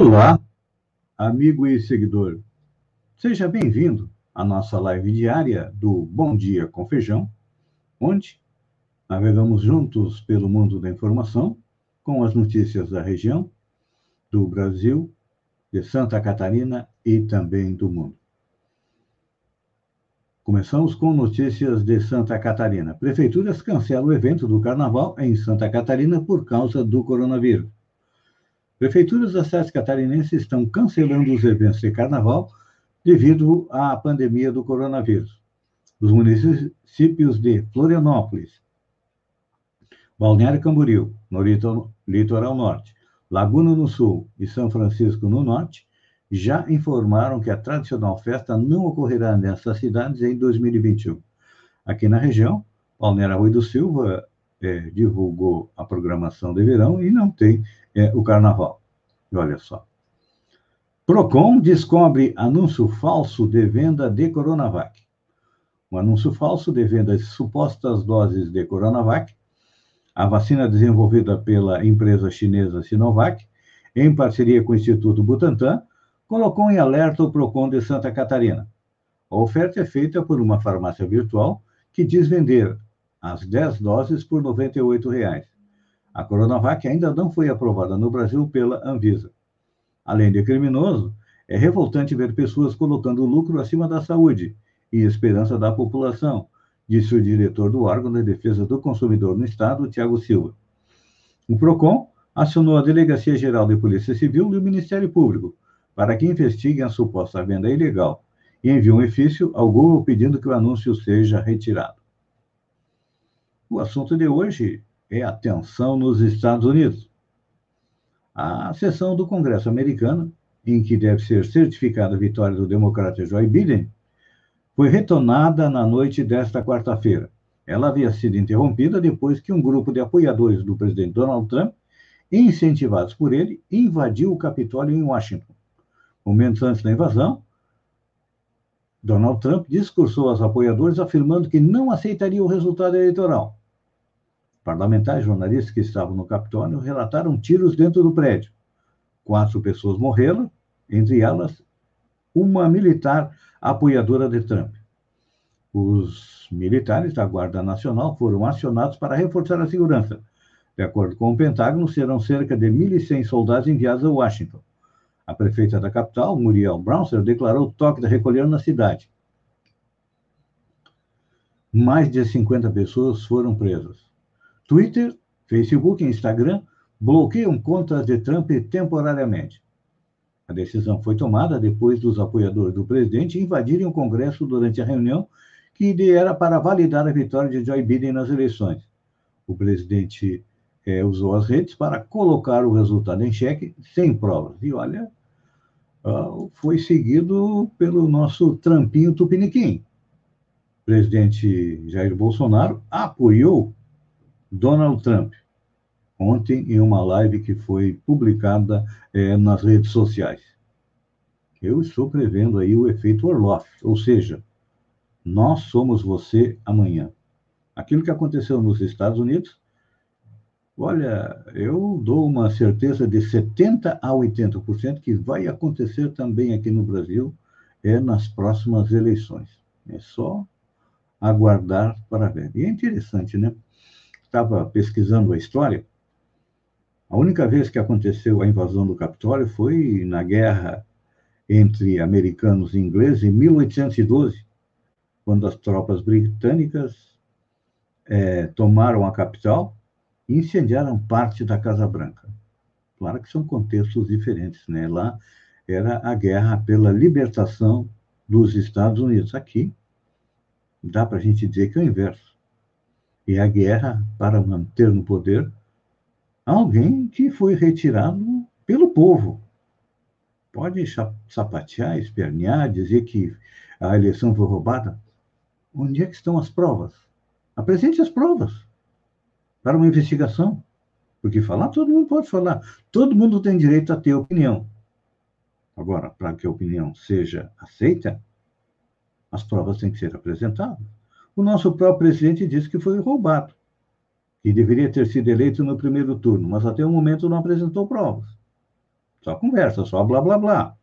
Olá, amigo e seguidor. Seja bem-vindo à nossa live diária do Bom Dia com Feijão, onde navegamos juntos pelo mundo da informação com as notícias da região, do Brasil, de Santa Catarina e também do mundo. Começamos com notícias de Santa Catarina. Prefeituras cancelam o evento do Carnaval em Santa Catarina por causa do coronavírus. Prefeituras das cidades catarinenses estão cancelando os eventos de carnaval devido à pandemia do coronavírus. Os municípios de Florianópolis, Balneário Camboriú, no litoral norte, Laguna no sul e São Francisco no norte, já informaram que a tradicional festa não ocorrerá nessas cidades em 2021. Aqui na região, Balneário Rui do Silva é, divulgou a programação de verão e não tem é, o carnaval. E olha só. Procon descobre anúncio falso de venda de Coronavac. Um anúncio falso de venda de supostas doses de Coronavac, a vacina desenvolvida pela empresa chinesa Sinovac, em parceria com o Instituto Butantan, colocou em alerta o Procon de Santa Catarina. A oferta é feita por uma farmácia virtual que diz vender as 10 doses por 98 reais. A Coronavac ainda não foi aprovada no Brasil pela Anvisa. Além de criminoso, é revoltante ver pessoas colocando lucro acima da saúde e esperança da população, disse o diretor do órgão de defesa do consumidor no Estado, Tiago Silva. O PROCON acionou a Delegacia Geral de Polícia Civil e o Ministério Público para que investiguem a suposta venda ilegal e enviou um ofício ao Google pedindo que o anúncio seja retirado. O assunto de hoje é a tensão nos Estados Unidos. A sessão do Congresso americano, em que deve ser certificada a vitória do democrata Joe Biden, foi retornada na noite desta quarta-feira. Ela havia sido interrompida depois que um grupo de apoiadores do presidente Donald Trump, incentivados por ele, invadiu o Capitólio em Washington. Momentos antes da invasão, Donald Trump discursou aos apoiadores afirmando que não aceitaria o resultado eleitoral Parlamentares jornalistas que estavam no Capitólio relataram tiros dentro do prédio. Quatro pessoas morreram, entre elas uma militar apoiadora de Trump. Os militares da Guarda Nacional foram acionados para reforçar a segurança. De acordo com o Pentágono, serão cerca de 1.100 soldados enviados a Washington. A prefeita da capital, Muriel Brownser, declarou toque de recolher na cidade. Mais de 50 pessoas foram presas. Twitter, Facebook e Instagram bloqueiam contas de Trump temporariamente. A decisão foi tomada depois dos apoiadores do presidente invadirem o Congresso durante a reunião que era para validar a vitória de Joe Biden nas eleições. O presidente é, usou as redes para colocar o resultado em xeque sem provas. E olha, uh, foi seguido pelo nosso Trampinho Tupiniquim. O presidente Jair Bolsonaro apoiou Donald Trump, ontem em uma live que foi publicada é, nas redes sociais. Eu estou prevendo aí o efeito Orloff, ou seja, nós somos você amanhã. Aquilo que aconteceu nos Estados Unidos, olha, eu dou uma certeza de 70% a 80% que vai acontecer também aqui no Brasil é nas próximas eleições. É só aguardar para ver. E é interessante, né? Estava pesquisando a história, a única vez que aconteceu a invasão do Capitólio foi na guerra entre americanos e ingleses em 1812, quando as tropas britânicas é, tomaram a capital e incendiaram parte da Casa Branca. Claro que são contextos diferentes, né? Lá era a guerra pela libertação dos Estados Unidos. Aqui dá para a gente dizer que é o inverso e a guerra para manter no poder alguém que foi retirado pelo povo. Pode sapatear, espernear, dizer que a eleição foi roubada. Onde é que estão as provas? Apresente as provas para uma investigação. Porque falar, todo mundo pode falar. Todo mundo tem direito a ter opinião. Agora, para que a opinião seja aceita, as provas têm que ser apresentadas. O nosso próprio presidente disse que foi roubado, que deveria ter sido eleito no primeiro turno, mas até o momento não apresentou provas. Só conversa, só blá blá blá.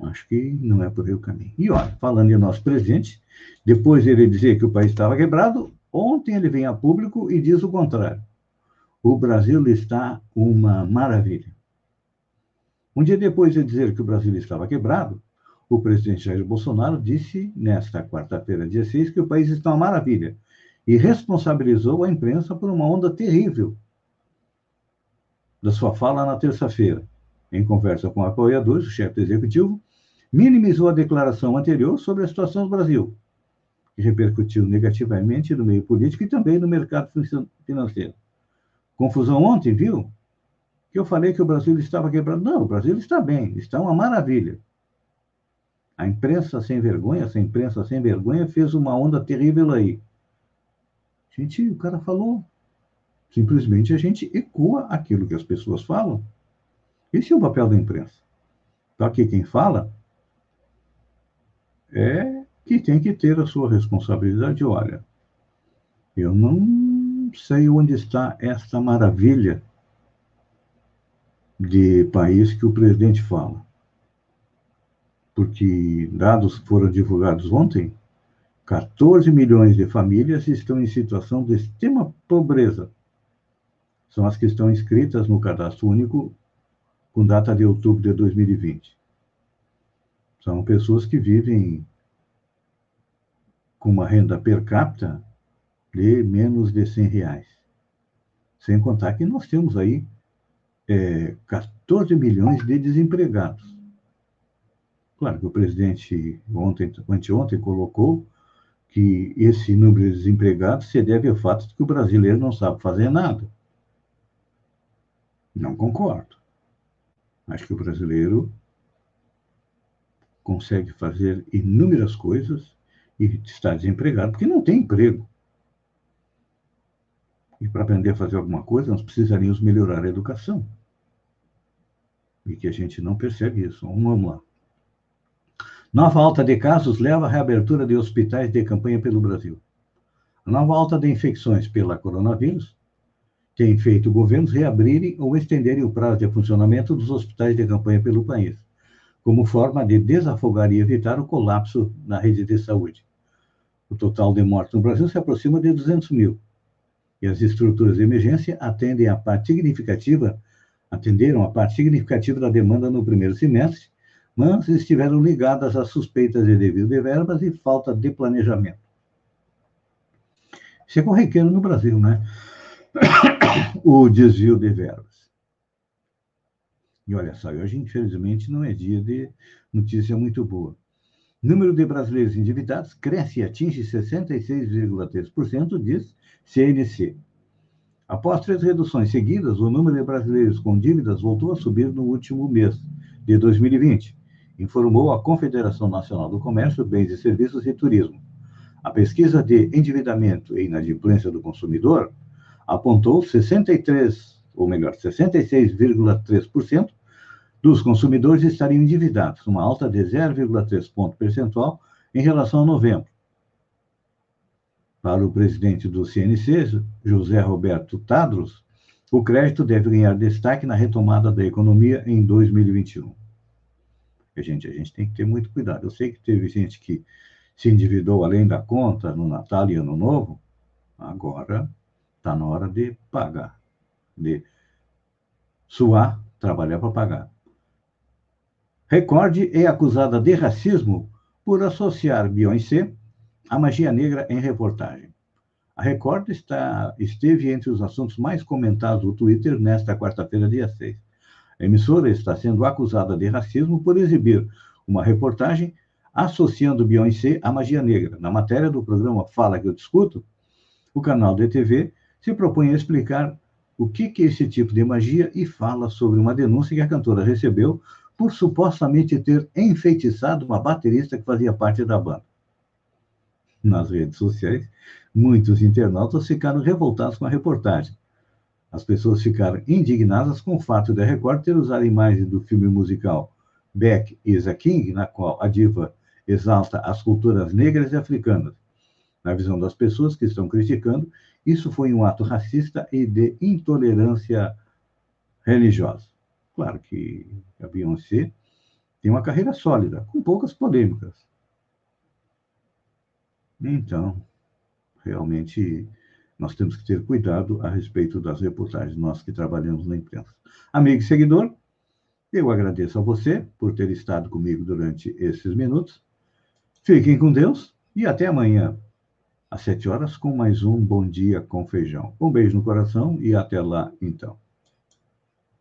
Acho que não é por aí o caminho. E olha, falando em nosso presidente, depois ele dizer que o país estava quebrado, ontem ele vem a público e diz o contrário. O Brasil está uma maravilha. Um dia depois de dizer que o Brasil estava quebrado, o presidente Jair Bolsonaro disse, nesta quarta-feira, dia 6, que o país está uma maravilha e responsabilizou a imprensa por uma onda terrível da sua fala na terça-feira. Em conversa com apoiadores, o chefe executivo minimizou a declaração anterior sobre a situação do Brasil, que repercutiu negativamente no meio político e também no mercado financeiro. Confusão ontem, viu? Que eu falei que o Brasil estava quebrado. Não, o Brasil está bem, está uma maravilha. A imprensa sem vergonha, essa imprensa sem vergonha, fez uma onda terrível aí. Gente, o cara falou. Simplesmente a gente ecoa aquilo que as pessoas falam. Esse é o papel da imprensa. Então, aqui quem fala é que tem que ter a sua responsabilidade. Olha, eu não sei onde está esta maravilha de país que o presidente fala. Porque dados foram divulgados ontem, 14 milhões de famílias estão em situação de extrema pobreza. São as que estão inscritas no cadastro único com data de outubro de 2020. São pessoas que vivem com uma renda per capita de menos de 100 reais. Sem contar que nós temos aí é, 14 milhões de desempregados. Claro que o presidente ontem, anteontem colocou que esse número de desempregados se deve ao fato de que o brasileiro não sabe fazer nada. Não concordo. Acho que o brasileiro consegue fazer inúmeras coisas e está desempregado porque não tem emprego. E para aprender a fazer alguma coisa, nós precisaríamos melhorar a educação. E que a gente não percebe isso. Vamos lá. Nova alta de casos leva à reabertura de hospitais de campanha pelo Brasil. A nova alta de infecções pela coronavírus tem feito governos reabrirem ou estenderem o prazo de funcionamento dos hospitais de campanha pelo país, como forma de desafogar e evitar o colapso na rede de saúde. O total de mortes no Brasil se aproxima de 200 mil, e as estruturas de emergência atendem a parte significativa, atenderam a parte significativa da demanda no primeiro semestre, mas estiveram ligadas a suspeitas de desvio de verbas e falta de planejamento. Isso é corriqueiro no Brasil, né? o desvio de verbas. E olha só, hoje, infelizmente, não é dia de notícia muito boa. Número de brasileiros endividados cresce e atinge 66,3%, diz CNC. Após três reduções seguidas, o número de brasileiros com dívidas voltou a subir no último mês de 2020, informou a Confederação Nacional do Comércio, Bens e Serviços e Turismo. A pesquisa de endividamento e inadimplência do consumidor apontou 63, ou melhor, 66,3% dos consumidores estariam endividados, uma alta de 0,3 ponto percentual em relação a novembro. Para o presidente do CNC, José Roberto Tadros, o crédito deve ganhar destaque na retomada da economia em 2021. Gente, a gente tem que ter muito cuidado. Eu sei que teve gente que se endividou além da conta no Natal e Ano Novo, agora Está na hora de pagar, de suar, trabalhar para pagar. Recorde é acusada de racismo por associar Beyoncé à magia negra em reportagem. A Record está, esteve entre os assuntos mais comentados do Twitter nesta quarta-feira, dia 6. A emissora está sendo acusada de racismo por exibir uma reportagem associando Beyoncé à magia negra. Na matéria do programa Fala que eu discuto, o canal da TV se propõe a explicar o que é esse tipo de magia e fala sobre uma denúncia que a cantora recebeu por supostamente ter enfeitiçado uma baterista que fazia parte da banda. Nas redes sociais, muitos internautas ficaram revoltados com a reportagem. As pessoas ficaram indignadas com o fato da Record ter usado imagens do filme musical Beck is a King, na qual a diva exalta as culturas negras e africanas. Na visão das pessoas que estão criticando, isso foi um ato racista e de intolerância religiosa. Claro que a Beyoncé tem uma carreira sólida, com poucas polêmicas. Então, realmente, nós temos que ter cuidado a respeito das reportagens, nós que trabalhamos na imprensa. Amigo e seguidor, eu agradeço a você por ter estado comigo durante esses minutos. Fiquem com Deus e até amanhã, às sete horas, com mais um Bom Dia com Feijão. Um beijo no coração e até lá, então.